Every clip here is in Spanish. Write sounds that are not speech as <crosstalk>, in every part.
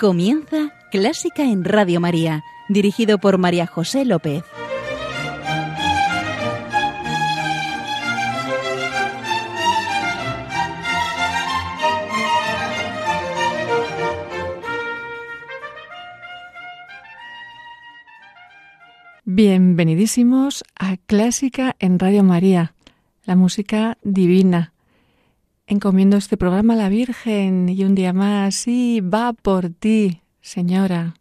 Comienza Clásica en Radio María, dirigido por María José López. Bienvenidísimos a Clásica en Radio María, la música divina encomiendo este programa a la Virgen y un día más, sí, va por ti, Señora.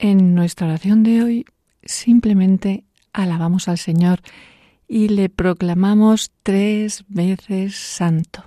En nuestra oración de hoy simplemente alabamos al Señor y le proclamamos tres veces santo.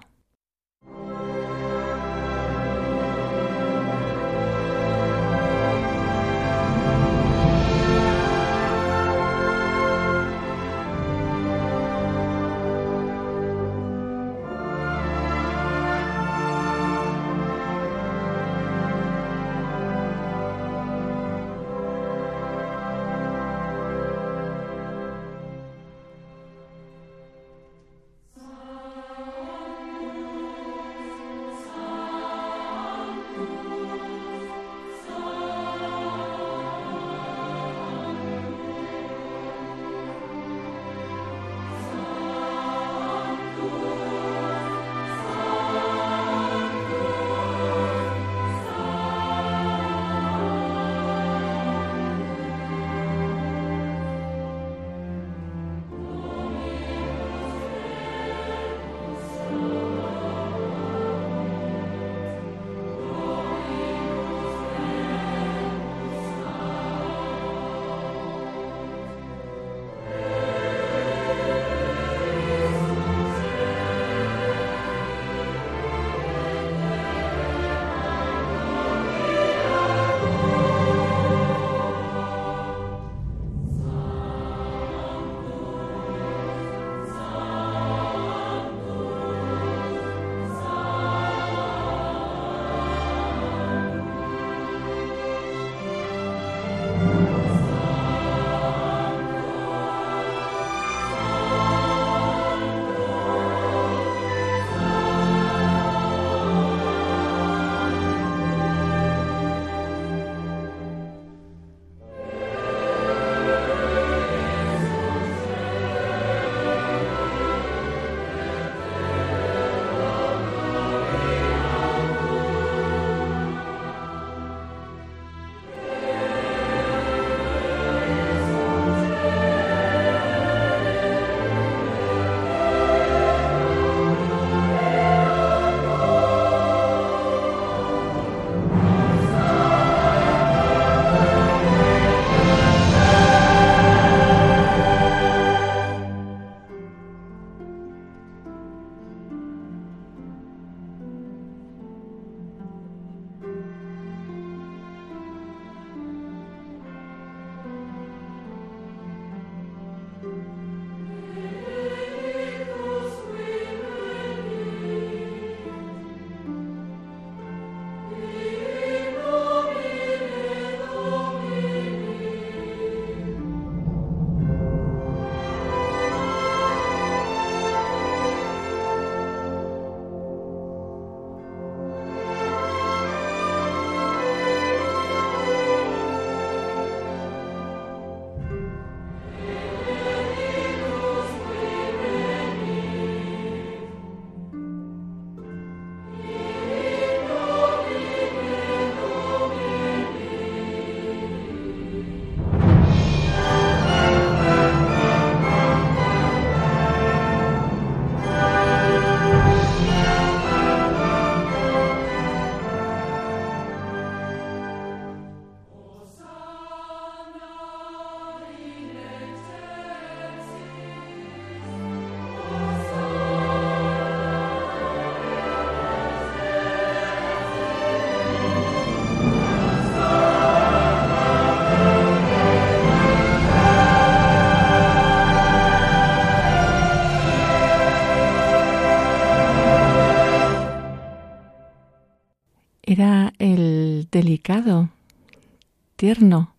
Tierno,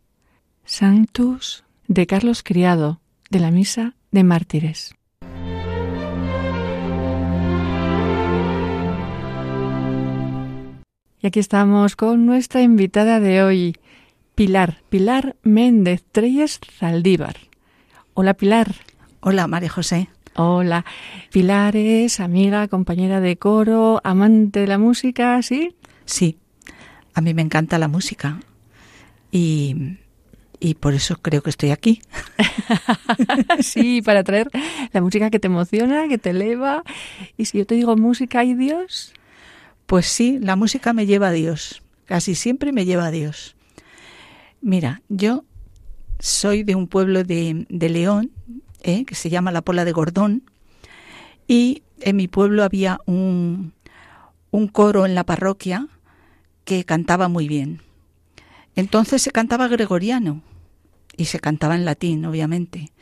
Sanctus de Carlos Criado, de la Misa de Mártires. Y aquí estamos con nuestra invitada de hoy, Pilar, Pilar Méndez Treyes Zaldívar. Hola Pilar. Hola María José. Hola. Pilar es amiga, compañera de coro, amante de la música, ¿sí? Sí, a mí me encanta la música y, y por eso creo que estoy aquí. <laughs> sí, para traer la música que te emociona, que te eleva. Y si yo te digo música y Dios. Pues sí, la música me lleva a Dios. Casi siempre me lleva a Dios. Mira, yo soy de un pueblo de, de León, ¿eh? que se llama La Pola de Gordón, y en mi pueblo había un, un coro en la parroquia que cantaba muy bien. Entonces se cantaba gregoriano y se cantaba en latín, obviamente.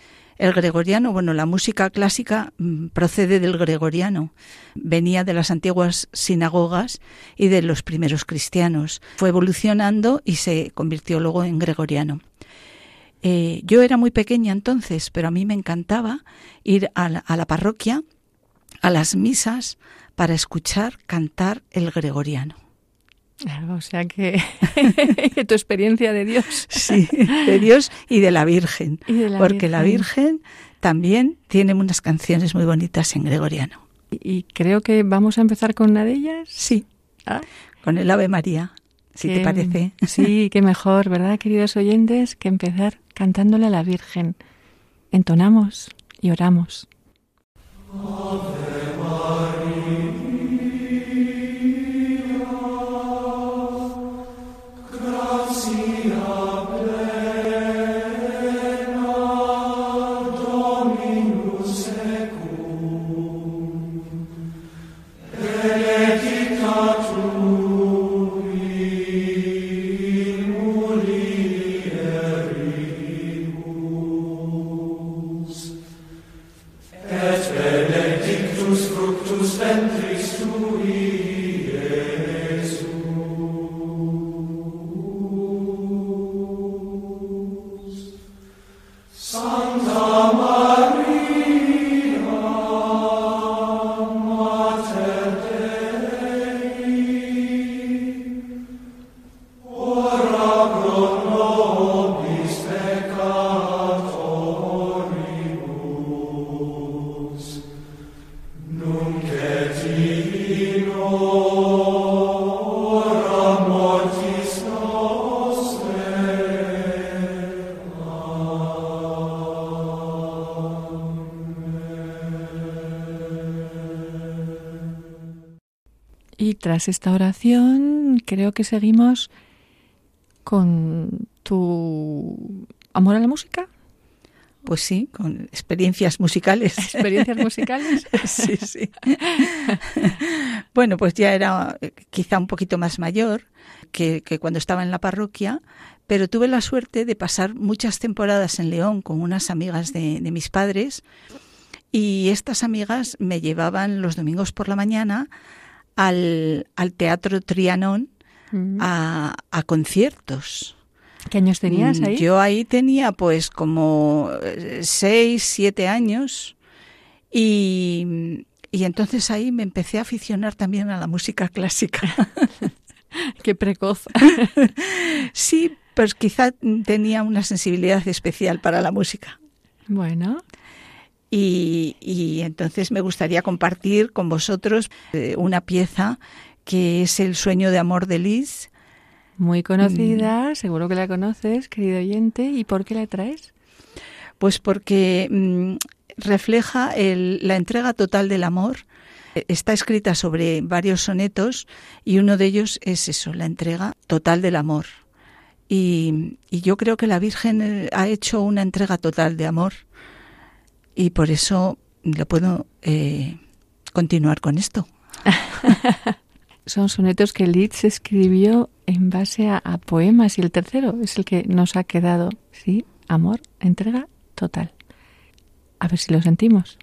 El gregoriano, bueno, la música clásica mm, procede del gregoriano, venía de las antiguas sinagogas y de los primeros cristianos. Fue evolucionando y se convirtió luego en gregoriano. Eh, yo era muy pequeña entonces, pero a mí me encantaba ir a la parroquia, a las misas, para escuchar cantar el gregoriano. O sea que <laughs> tu experiencia de Dios. Sí, de Dios y de la Virgen. porque la Virgen también tiene unas canciones muy bonitas en gregoriano. Y, creo que vamos a empezar con una de ellas. Sí, ah. con el Ave María, si te parece. Sí, qué mejor, ¿verdad, queridos oyentes, que empezar cantándole a la Virgen. Entonamos y oramos. Tras esta oración, creo que seguimos con tu amor a la música. Pues sí, con experiencias musicales. <laughs> Experiencias musicales. <laughs> sí, sí. <laughs> bueno, pues ya era eh, quizá un poquito más mayor que, cuando estaba en la parroquia, pero tuve la suerte de pasar muchas temporadas en León con unas amigas de, de mis padres y estas amigas me llevaban los domingos por la mañana al, Teatro Trianón mm. a, conciertos. ¿Qué años tenías ahí? Yo ahí tenía pues como eh, seis, siete años y, y entonces ahí me empecé a aficionar también a la música clásica. <laughs> Qué precoz. <laughs> sí, pues quizá tenía una sensibilidad especial para la música. Bueno. Y, entonces me gustaría compartir con vosotros eh, una pieza que es El sueño de amor de Liz. Muy conocida, mm. seguro que la conoces, querido oyente. ¿Y por qué la traes? Pues porque mm, refleja la entrega total del amor. Está escrita sobre varios sonetos y uno de ellos es eso, la entrega total del amor. y yo creo que la Virgen eh, ha hecho una entrega total de amor y por eso lo puedo eh, continuar con esto. <laughs> Son sonetos que Litz escribió en base a, a, poemas y el tercero es el que nos ha quedado, ¿sí? Amor, entrega total. A ver si lo sentimos.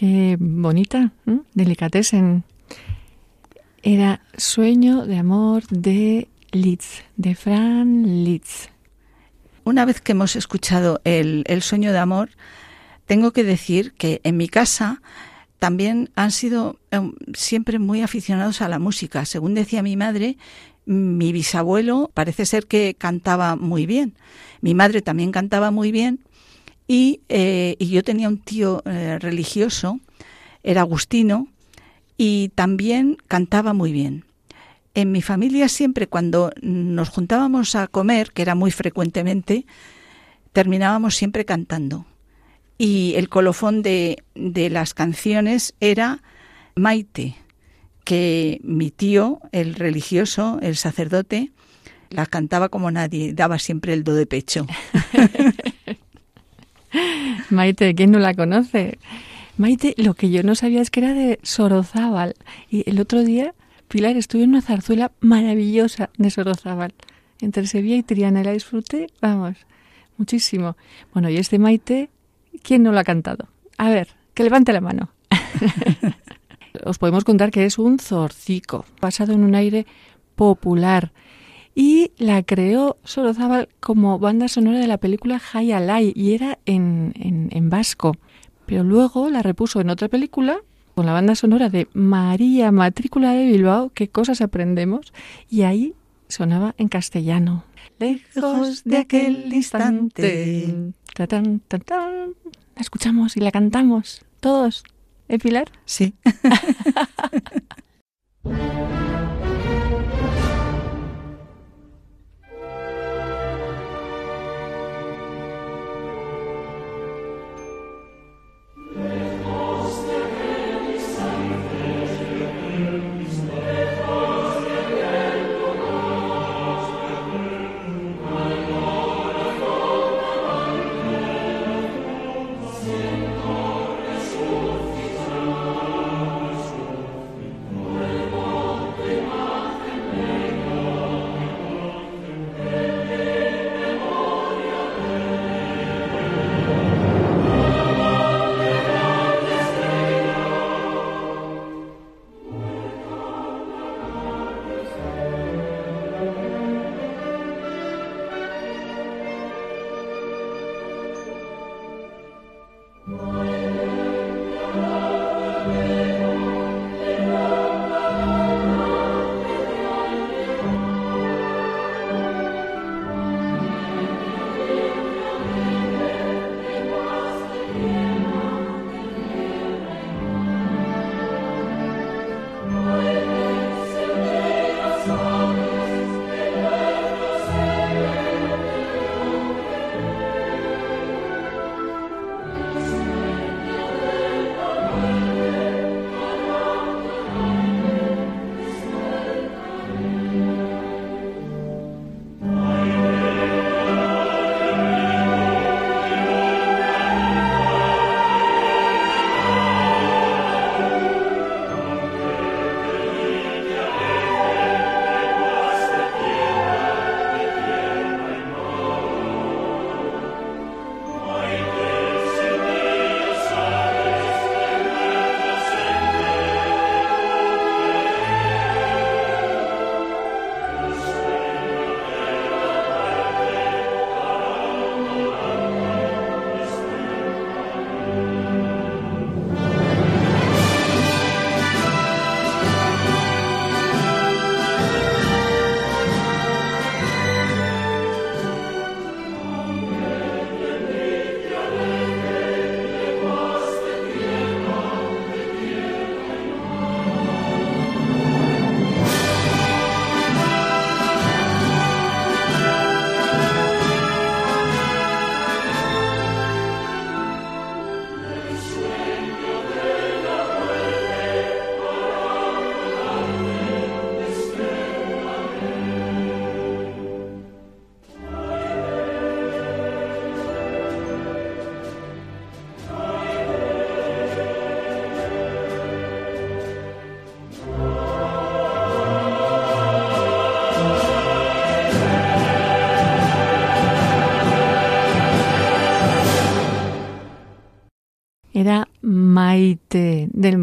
Qué bonita, ¿no? delicatessen. Era Sueño de amor de Litz, de Fran Litz. Una vez que hemos escuchado el, el sueño de amor, tengo que decir que en mi casa también han sido em, siempre muy aficionados a la música. Según decía mi madre, mi bisabuelo parece ser que cantaba muy bien. Mi madre también cantaba muy bien y, eh, yo tenía un tío eh, religioso, era agustino, y también cantaba muy bien. En mi familia siempre cuando nos juntábamos a comer, que era muy frecuentemente, terminábamos siempre cantando y el colofón de, de las canciones era Maite, que mi tío, el religioso, el sacerdote, la cantaba como nadie, daba siempre el do de pecho. <laughs> <laughs> Maite, ¿quién no la conoce? Maite, lo que yo no sabía es que era de Sorozábal. Y el otro día, Pilar, estuve en una zarzuela maravillosa de Sorozábal. Entre Sevilla y Triana la disfruté, vamos, muchísimo. Bueno, y este Maite ¿Quién no lo ha cantado? A ver, que levante la mano. <laughs> Os podemos contar que es un zorcico, basado en un aire popular. Y la creó Sorozábal como banda sonora de la película Alai y era en, en, en vasco. Pero luego la repuso en otra película con la banda sonora de María Matrícula de Bilbao, qué cosas aprendemos, y ahí sonaba en castellano. Lejos de aquel instante. tan, La escuchamos y la cantamos todos. ¿Eh, Pilar? Sí. <laughs>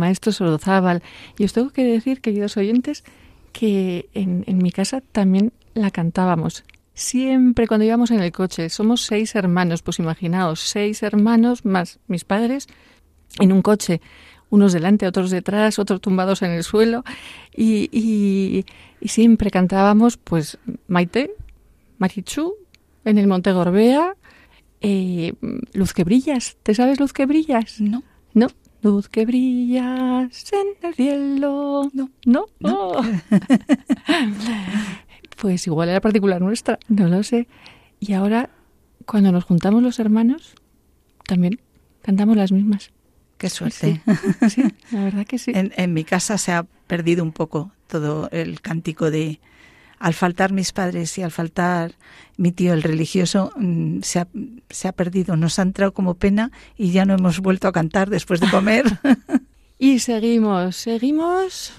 maestro Sorozábal. Y os tengo que decir, queridos oyentes, que en, en mi casa también la cantábamos. Siempre cuando íbamos en el coche, somos seis hermanos, pues imaginaos, seis hermanos más mis padres en un coche, unos delante, otros detrás, otros tumbados en el suelo, y, y, y siempre cantábamos, pues, Maite, Marichu, en el Monte Gorbea, eh, Luz que brillas. ¿Te sabes Luz que brillas? No. No. Luz que brillas en el cielo. No. No. No. Oh. <laughs> pues igual era particular nuestra, no lo sé. Y ahora, cuando nos juntamos los hermanos, también cantamos las mismas. Qué suerte. Sí, sí, la verdad que sí. <laughs> En, en mi casa se ha perdido un poco todo el cántico de... Al faltar mis padres y al faltar mi tío el religioso, mm, se ha, se ha perdido. Nos ha entrado como pena y ya no hemos vuelto a cantar después de comer. <laughs> Y seguimos, seguimos.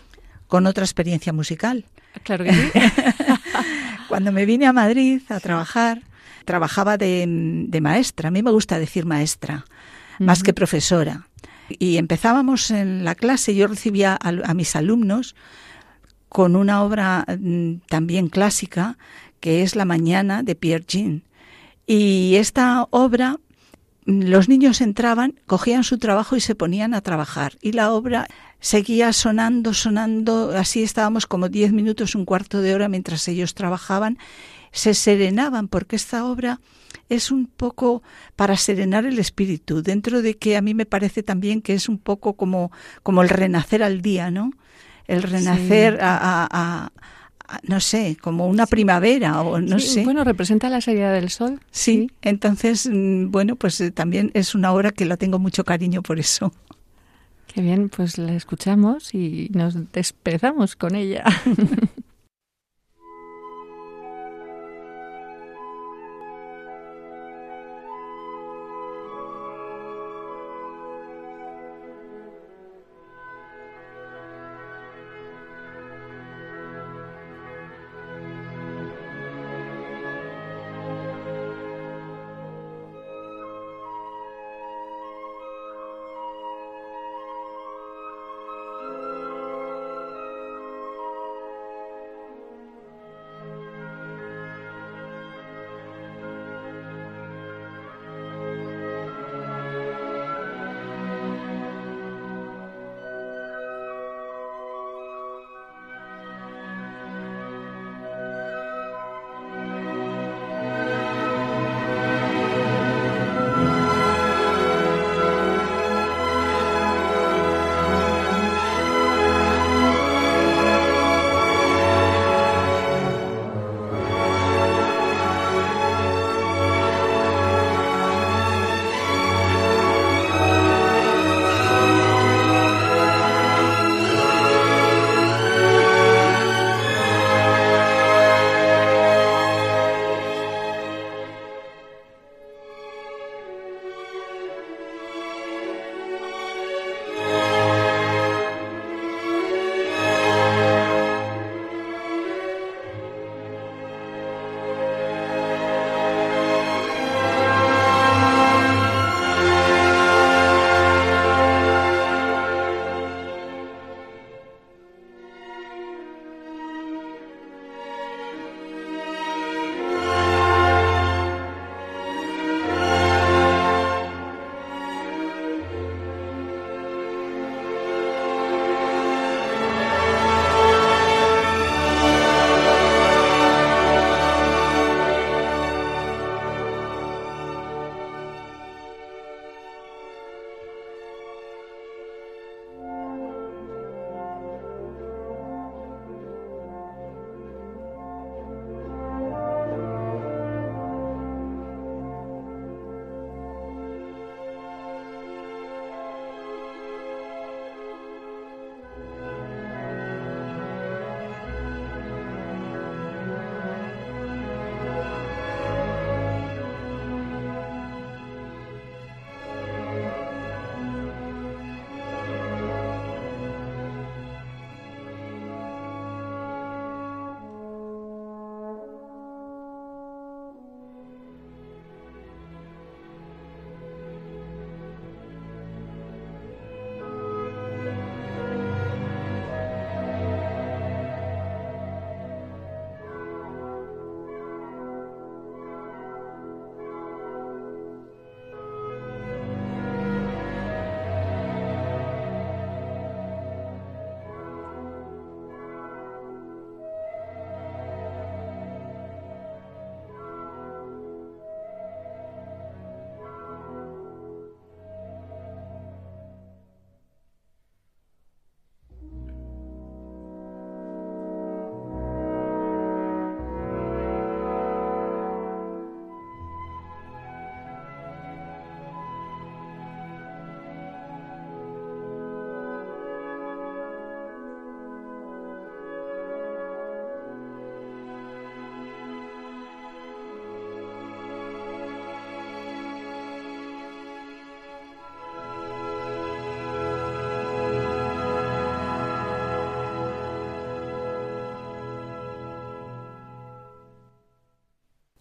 Con otra experiencia musical. Claro que sí. <laughs> Cuando me vine a Madrid a trabajar, trabajaba de, de maestra. A mí me gusta decir maestra, más que profesora. Y empezábamos en la clase, yo recibía a, a mis alumnos con una obra mm, también clásica, que es La Mañana de Pierre Jean. Y esta obra, mm, los niños entraban, cogían su trabajo y se ponían a trabajar. Y la obra seguía sonando, sonando, así estábamos como diez minutos, un cuarto de hora mientras ellos trabajaban. Se serenaban, porque esta obra es un poco para serenar el espíritu, dentro de que a mí me parece también que es un poco como, como el renacer al día, ¿no? El renacer Sí. a, a- no sé, como una primavera o no Sí, sé. Bueno, representa la salida del sol. Sí, entonces, mm, bueno, pues eh, también es una obra que la tengo mucho cariño por eso. Qué bien, pues la escuchamos y nos despedamos con ella. <laughs>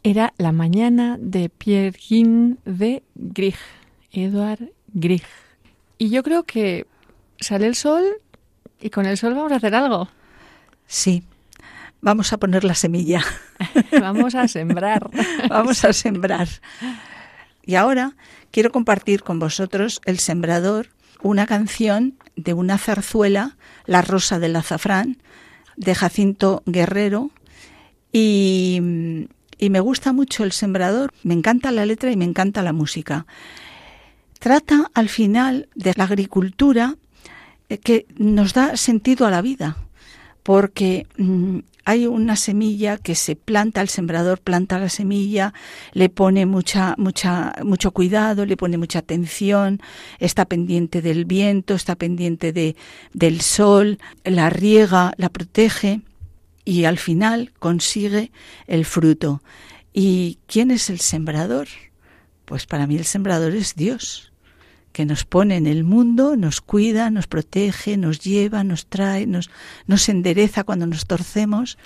era La mañana de Pierre Guin de Grieg, Edward Grieg. Y yo creo que sale el sol y con el sol vamos a hacer algo. Sí, vamos a poner la semilla. <laughs> vamos a sembrar. <laughs> vamos a sembrar. Y ahora quiero compartir con vosotros El Sembrador, una canción de una zarzuela, La Rosa del Azafrán, de Jacinto Guerrero. Y, y me gusta mucho El Sembrador, me encanta la letra y me encanta la música. Trata al final de la agricultura eh, que nos da sentido a la vida, porque mm, hay una semilla que se planta, el sembrador planta la semilla, le pone mucha, mucha, mucho cuidado, le pone mucha atención, está pendiente del viento, está pendiente de, del sol, la riega, la protege y al final consigue el fruto. ¿Y quién es el sembrador? Pues para mí el sembrador es Dios que nos pone en el mundo, nos cuida, nos protege, nos lleva, nos trae, nos, nos endereza cuando nos torcemos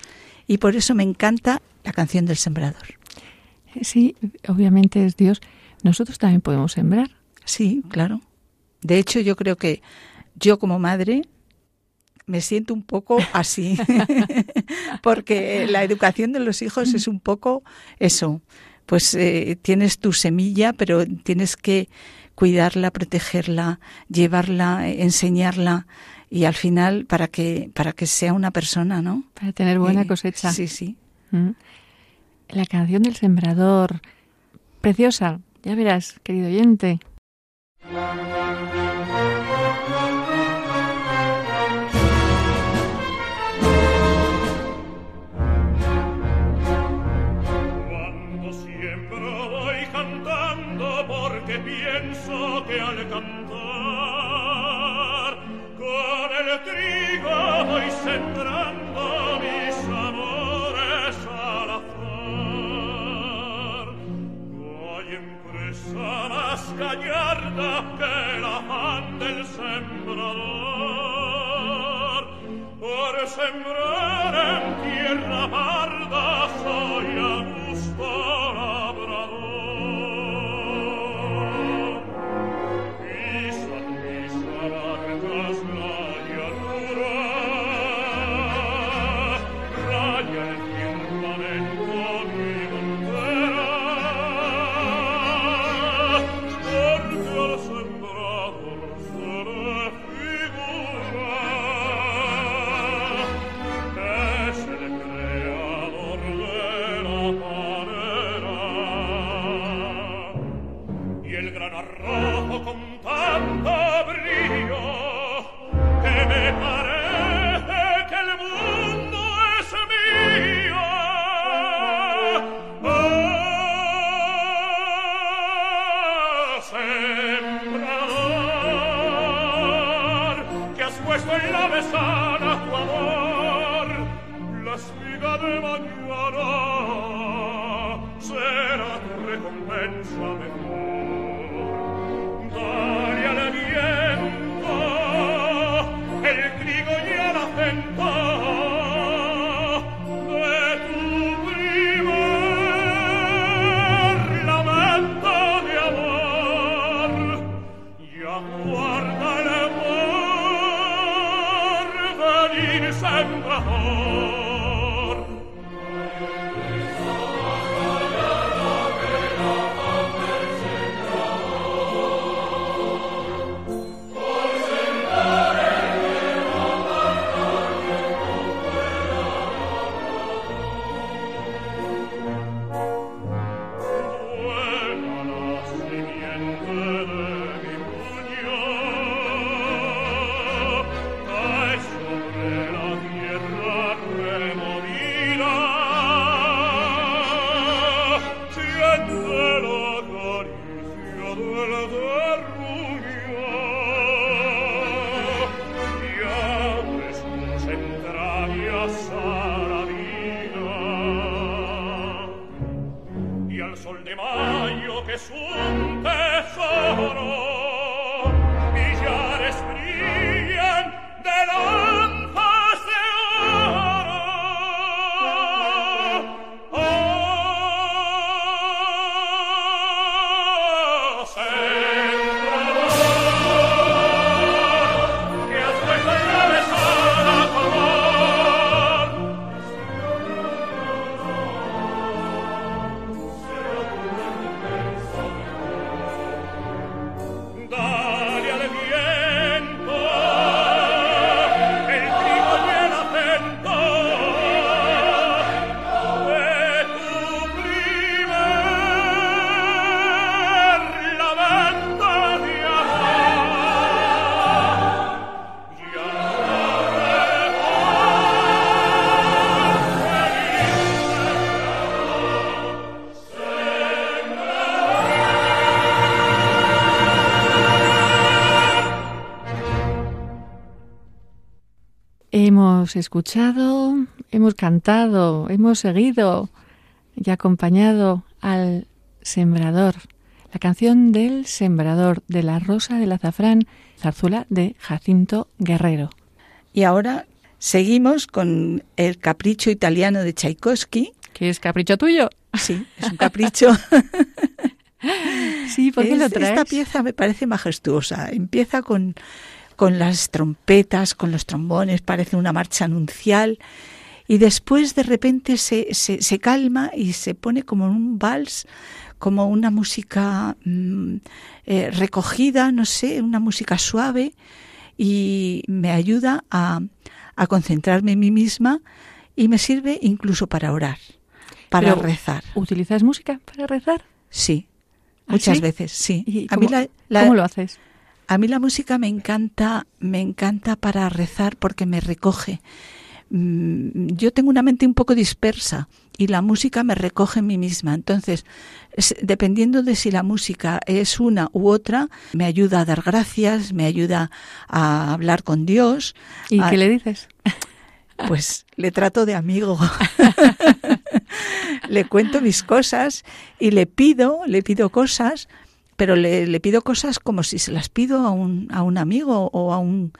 y por eso me encanta la canción del sembrador. Sí, obviamente es Dios. Nosotros también podemos sembrar. Sí, claro. De hecho, yo creo que yo como madre me siento un poco así, <laughs> porque la educación de los hijos es un poco eso, pues eh, tienes tu semilla, pero tienes que cuidarla, protegerla, llevarla, enseñarla y al final para que para que sea una persona, ¿no? Para tener buena cosecha. Sí, sí. Mm. La canción del sembrador, preciosa, ya verás, querido oyente. Por será tu recompensa mejor. Hemos escuchado, hemos cantado, hemos seguido y acompañado al sembrador. La canción del sembrador de la rosa del azafrán, zarzuela de Jacinto Guerrero. Y ahora seguimos con el capricho italiano de Tchaikovsky. ¿Qué es capricho tuyo? Sí, es un <laughs> capricho. sí, ¿por qué lo traes? Esta pieza me parece majestuosa. Empieza con, con las trompetas, con los trombones, parece una marcha anuncial. Y después de repente se, se, calma y se pone como un vals, como una música mm, eh, recogida, no sé, una música suave y me ayuda a, a concentrarme en mí misma y me sirve incluso para orar, para rezar. ¿Utilizas música para rezar? Sí, ¿Ah, muchas veces, sí. a cómo, mí ¿Cómo lo haces? A mí la música me encanta, me encanta para rezar porque me recoge. Mm, yo tengo una mente un poco dispersa y la música me recoge en mí misma. Entonces, dependiendo de si la música es una u otra, me ayuda a dar gracias, me ayuda a hablar con Dios. ¿Y qué le dices? <laughs> Pues le trato de amigo. <laughs> <laughs> le cuento mis cosas y le pido, le pido cosas, pero le, le, pido cosas como si se las pido a un, a un amigo o a un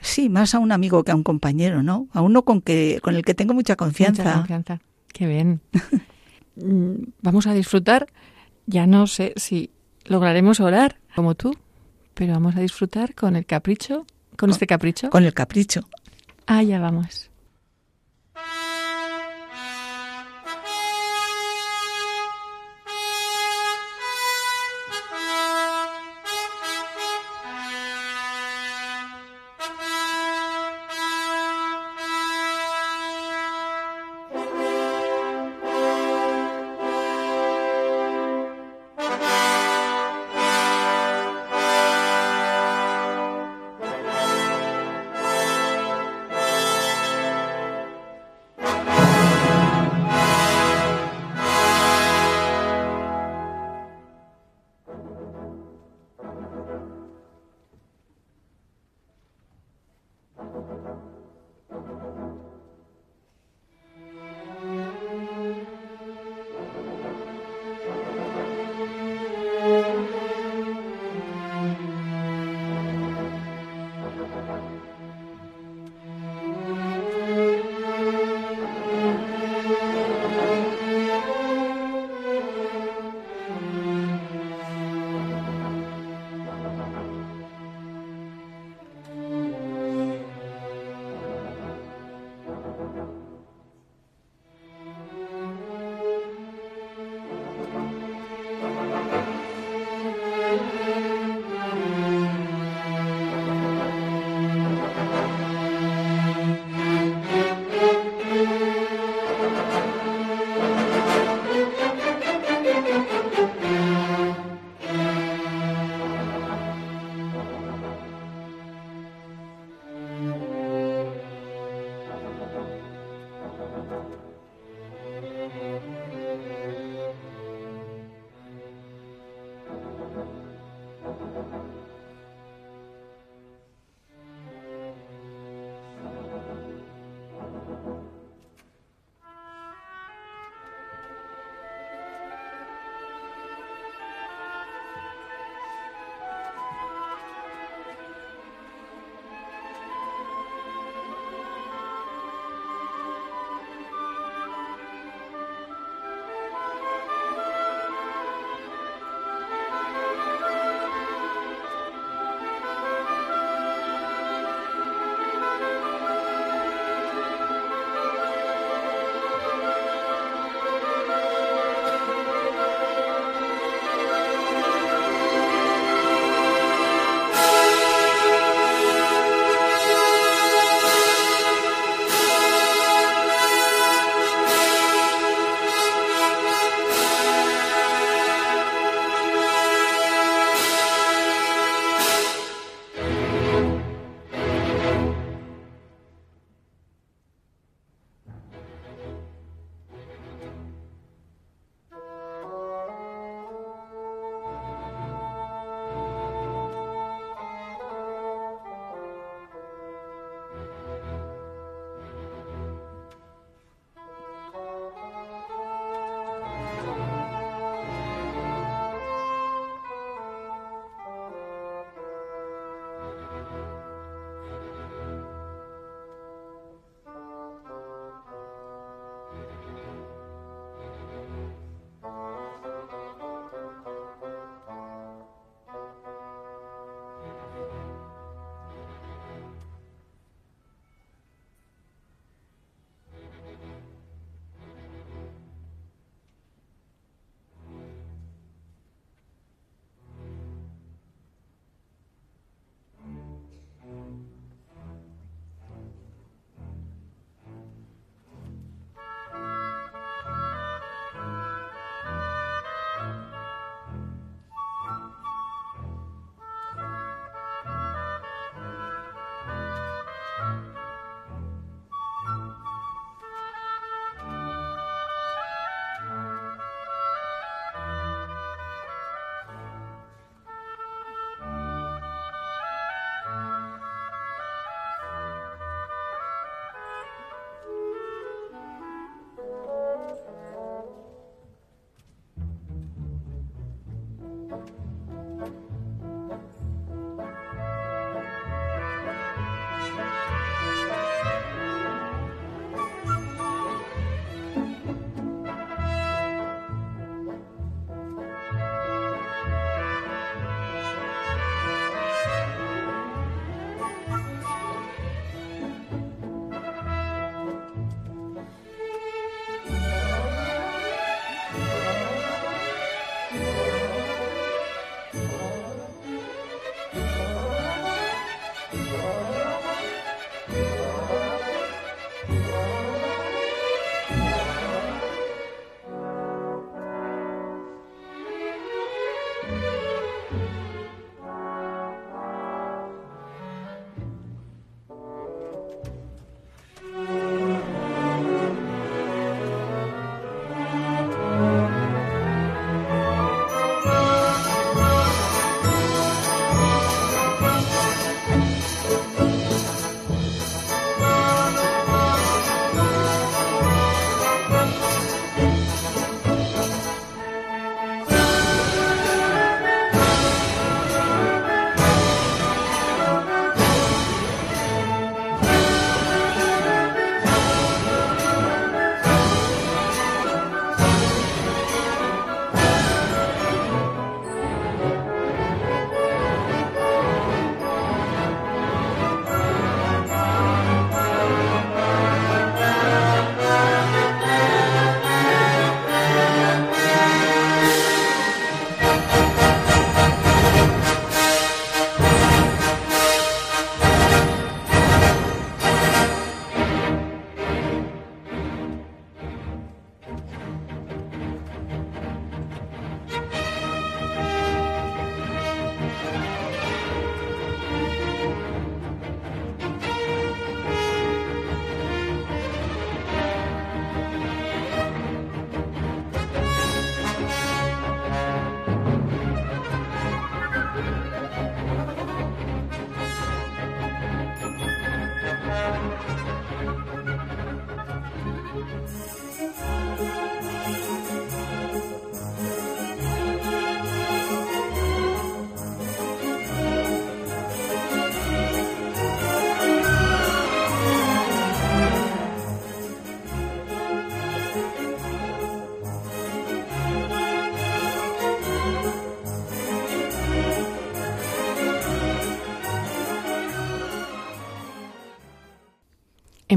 sí, más a un amigo que a un compañero, ¿no? A uno con que con el que tengo mucha confianza. Mucha confianza. Qué bien. <laughs> Mm, vamos a disfrutar. Ya no sé si lograremos orar como tú, pero vamos a disfrutar con el capricho, con, este capricho. Con el capricho. Ah, ya vamos.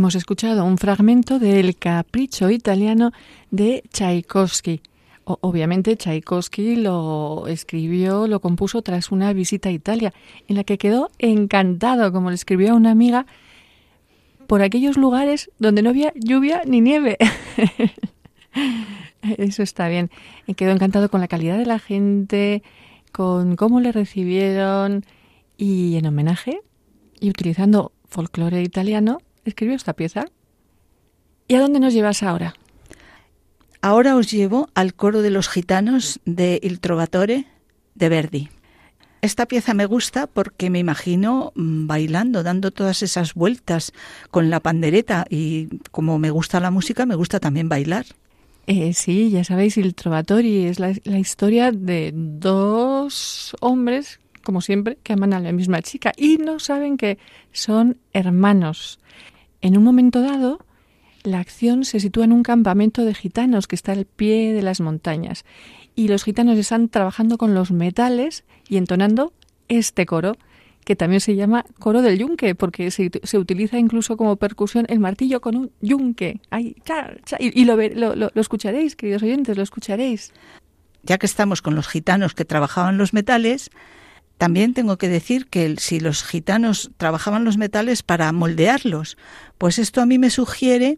Hemos escuchado un fragmento del Capricho italiano de Tchaikovsky. obviamente Tchaikovsky lo escribió, lo compuso tras una visita a Italia, en la que quedó encantado, como le escribió a una amiga, por aquellos lugares donde no había lluvia ni nieve. <laughs> Eso está bien. Quedó encantado con la calidad de la gente, con cómo le recibieron y en homenaje y utilizando folclore italiano, escribió esta pieza. ¿Y a dónde nos llevas ahora? Ahora os llevo al coro de los gitanos de Il Trovatore de Verdi. Esta pieza me gusta porque me imagino mm, bailando, dando todas esas vueltas con la pandereta y como me gusta la música, me gusta también bailar. Eh, sí, ya sabéis, Il Trovatori es la, la historia de dos hombres, como siempre, que aman a la misma chica y no saben que son hermanos. En un momento dado, la acción se sitúa en un campamento de gitanos que está al pie de las montañas y los gitanos están trabajando con los metales y entonando este coro que también se llama coro del yunque, porque se, utiliza incluso como percusión el martillo con un yunque. y, lo, lo, escucharéis, queridos oyentes, lo escucharéis. Ya que estamos con los gitanos que trabajaban los metales, también tengo que decir que si los gitanos trabajaban los metales para moldearlos, pues esto a mí me sugiere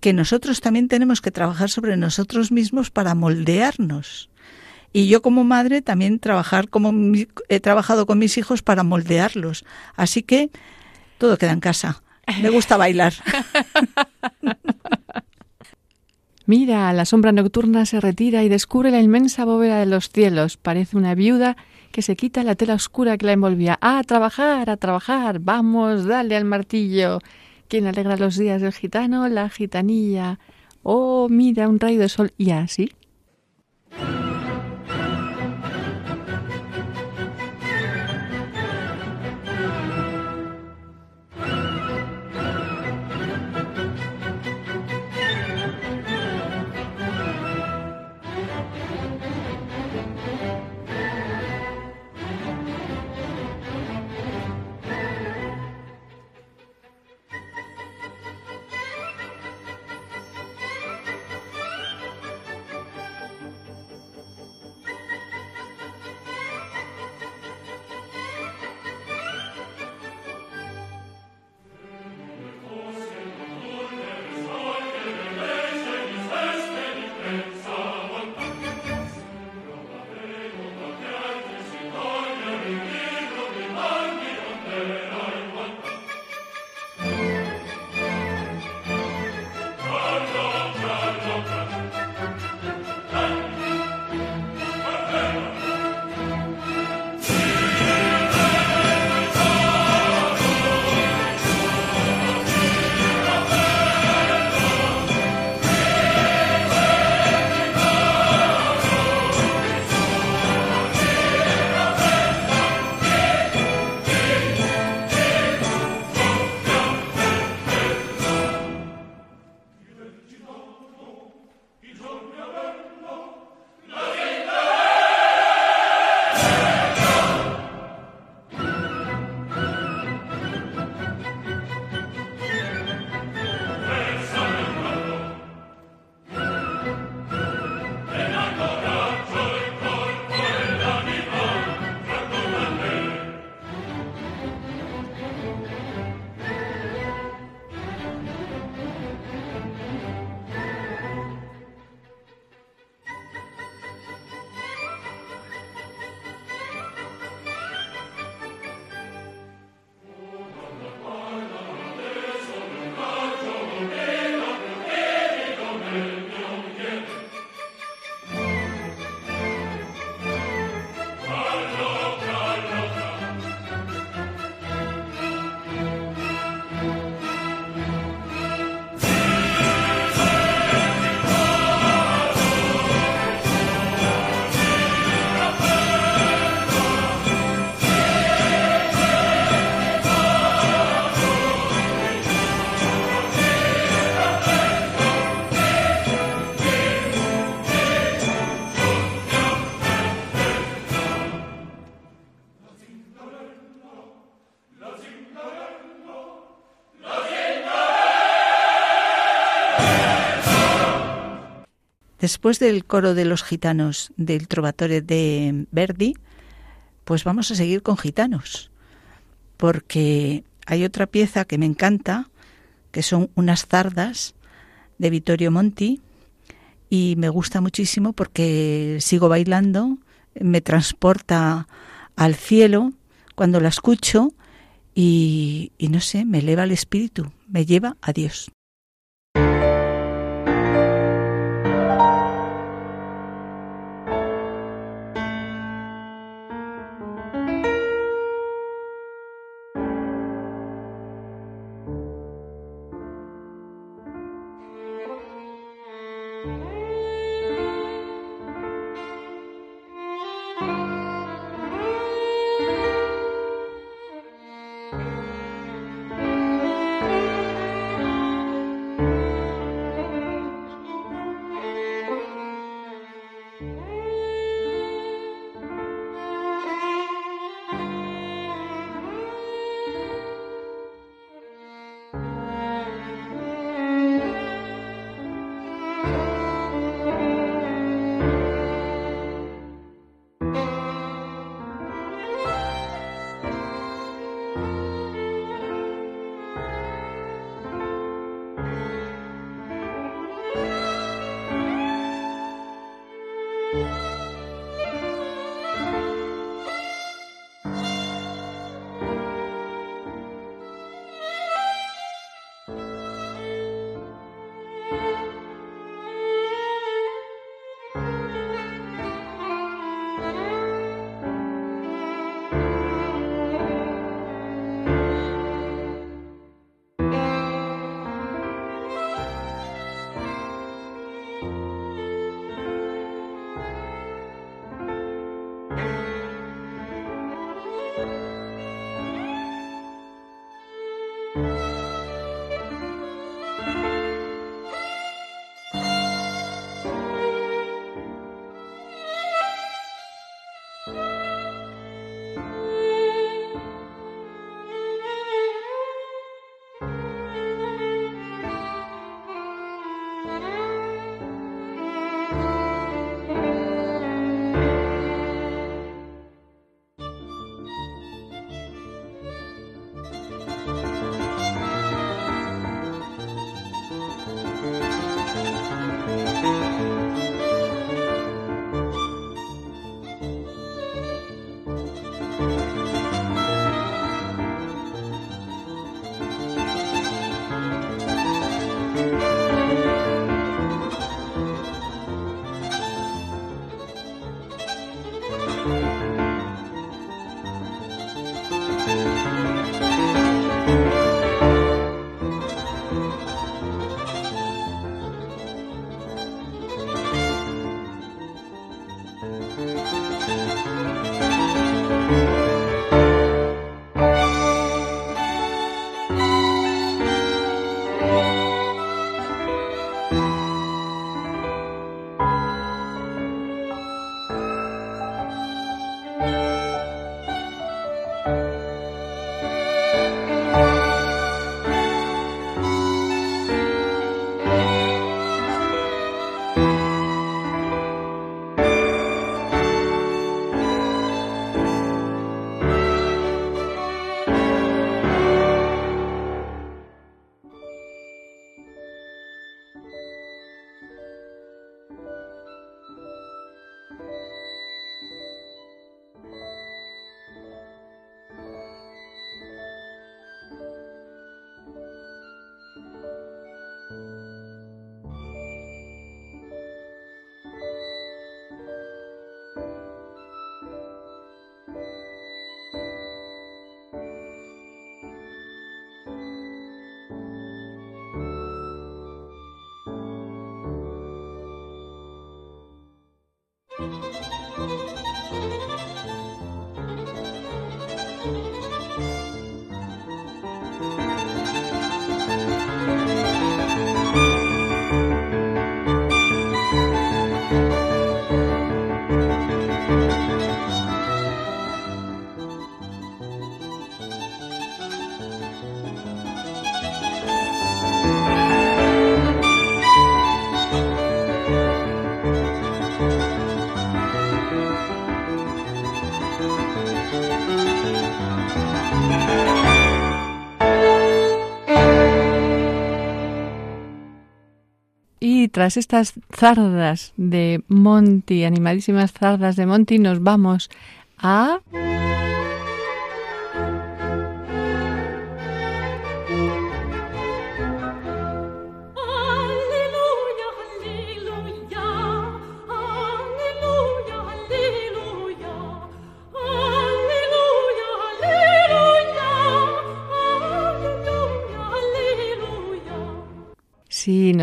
que nosotros también tenemos que trabajar sobre nosotros mismos para moldearnos. Y yo como madre también trabajar como he trabajado con mis hijos para moldearlos. Así que todo queda en casa. Me gusta bailar. <laughs> Mira, la sombra nocturna se retira y descubre la inmensa bóveda de los cielos. Parece una viuda que se quita la tela oscura que la envolvía. ¡A trabajar, a trabajar! ¡Vamos, dale al martillo! ¿Quién alegra los días del gitano? La gitanilla. ¡Oh, mira, un rayo de sol! Y así después del coro de los gitanos del Trovatore de Verdi, pues vamos a seguir con gitanos, porque hay otra pieza que me encanta, que son unas zardas de Vittorio Monti, y me gusta muchísimo porque sigo bailando, me transporta al cielo cuando la escucho y, y no sé, me eleva el espíritu, me lleva a Dios. Tras estas zardas de Monty, animadísimas zardas de Monty, nos vamos a...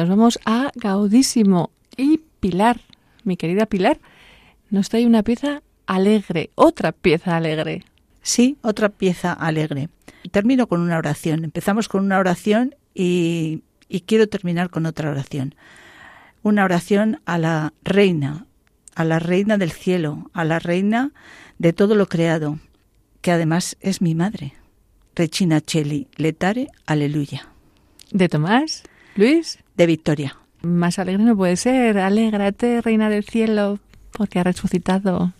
nos vamos a Gaudísimo. Y Pilar, mi querida Pilar, nos trae una pieza alegre, otra pieza alegre. Sí, otra pieza alegre. Termino con una oración. Empezamos con una oración y, y quiero terminar con otra oración. Una oración a la reina, a la reina del cielo, a la reina de todo lo creado, que además es mi madre. Regina Cheli, letare, aleluya. ¿De Tomás? Luis. De Victoria. Más alegre no puede ser. Alégrate, reina del cielo, porque ha resucitado.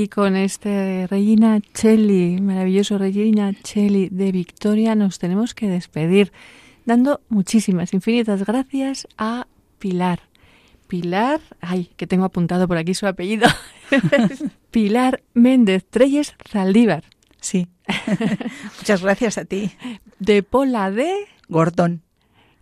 Y con este Regina Cheli, maravilloso Regina Cheli de Victoria, nos tenemos que despedir, dando muchísimas, infinitas gracias a Pilar. Pilar, ay, que tengo apuntado por aquí su apellido. <laughs> Pilar Méndez Treyes Zaldívar. Sí. <laughs> Muchas gracias a ti. De Pola de Gordón.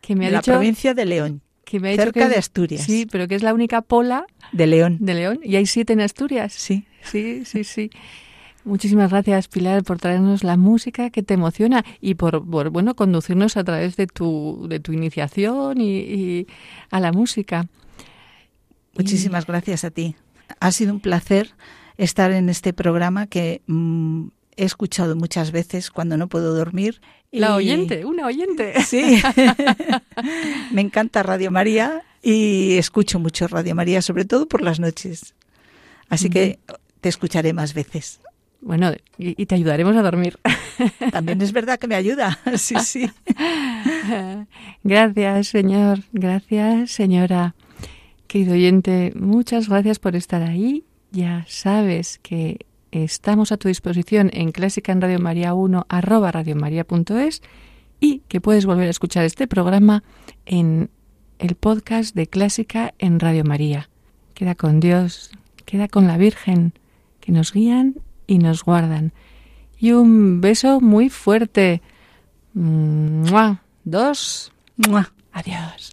Que me ha la dicho provincia de León. que me ha dicho cerca que- de Asturias. Sí, pero que es la única Pola De León. de León y hay siete en Asturias. Sí. Sí, sí, sí. Muchísimas gracias, Pilar, por traernos la música que te emociona y por, bueno, conducirnos a través de tu, de tu iniciación y, a la música. Muchísimas gracias a ti. Ha sido un placer estar en este programa que mm, he escuchado muchas veces cuando no puedo dormir. La oyente, una oyente. Sí. <laughs> Me encanta Radio María y escucho mucho Radio María, sobre todo por las noches. Así que te escucharé más veces. Bueno, y, te ayudaremos a dormir. <laughs> También es verdad que me ayuda. <laughs> Sí, sí. <laughs> Gracias, señor. Gracias, señora. Querido oyente, muchas gracias por estar ahí. Ya sabes que estamos a tu disposición en Clásica en Radio María 1 arroba radiomaria.es y que puedes volver a escuchar este programa en el podcast de Clásica en Radio María. Queda con Dios, queda con la Virgen, que nos guían y nos guardan. Y un beso muy fuerte. Dos. Adiós.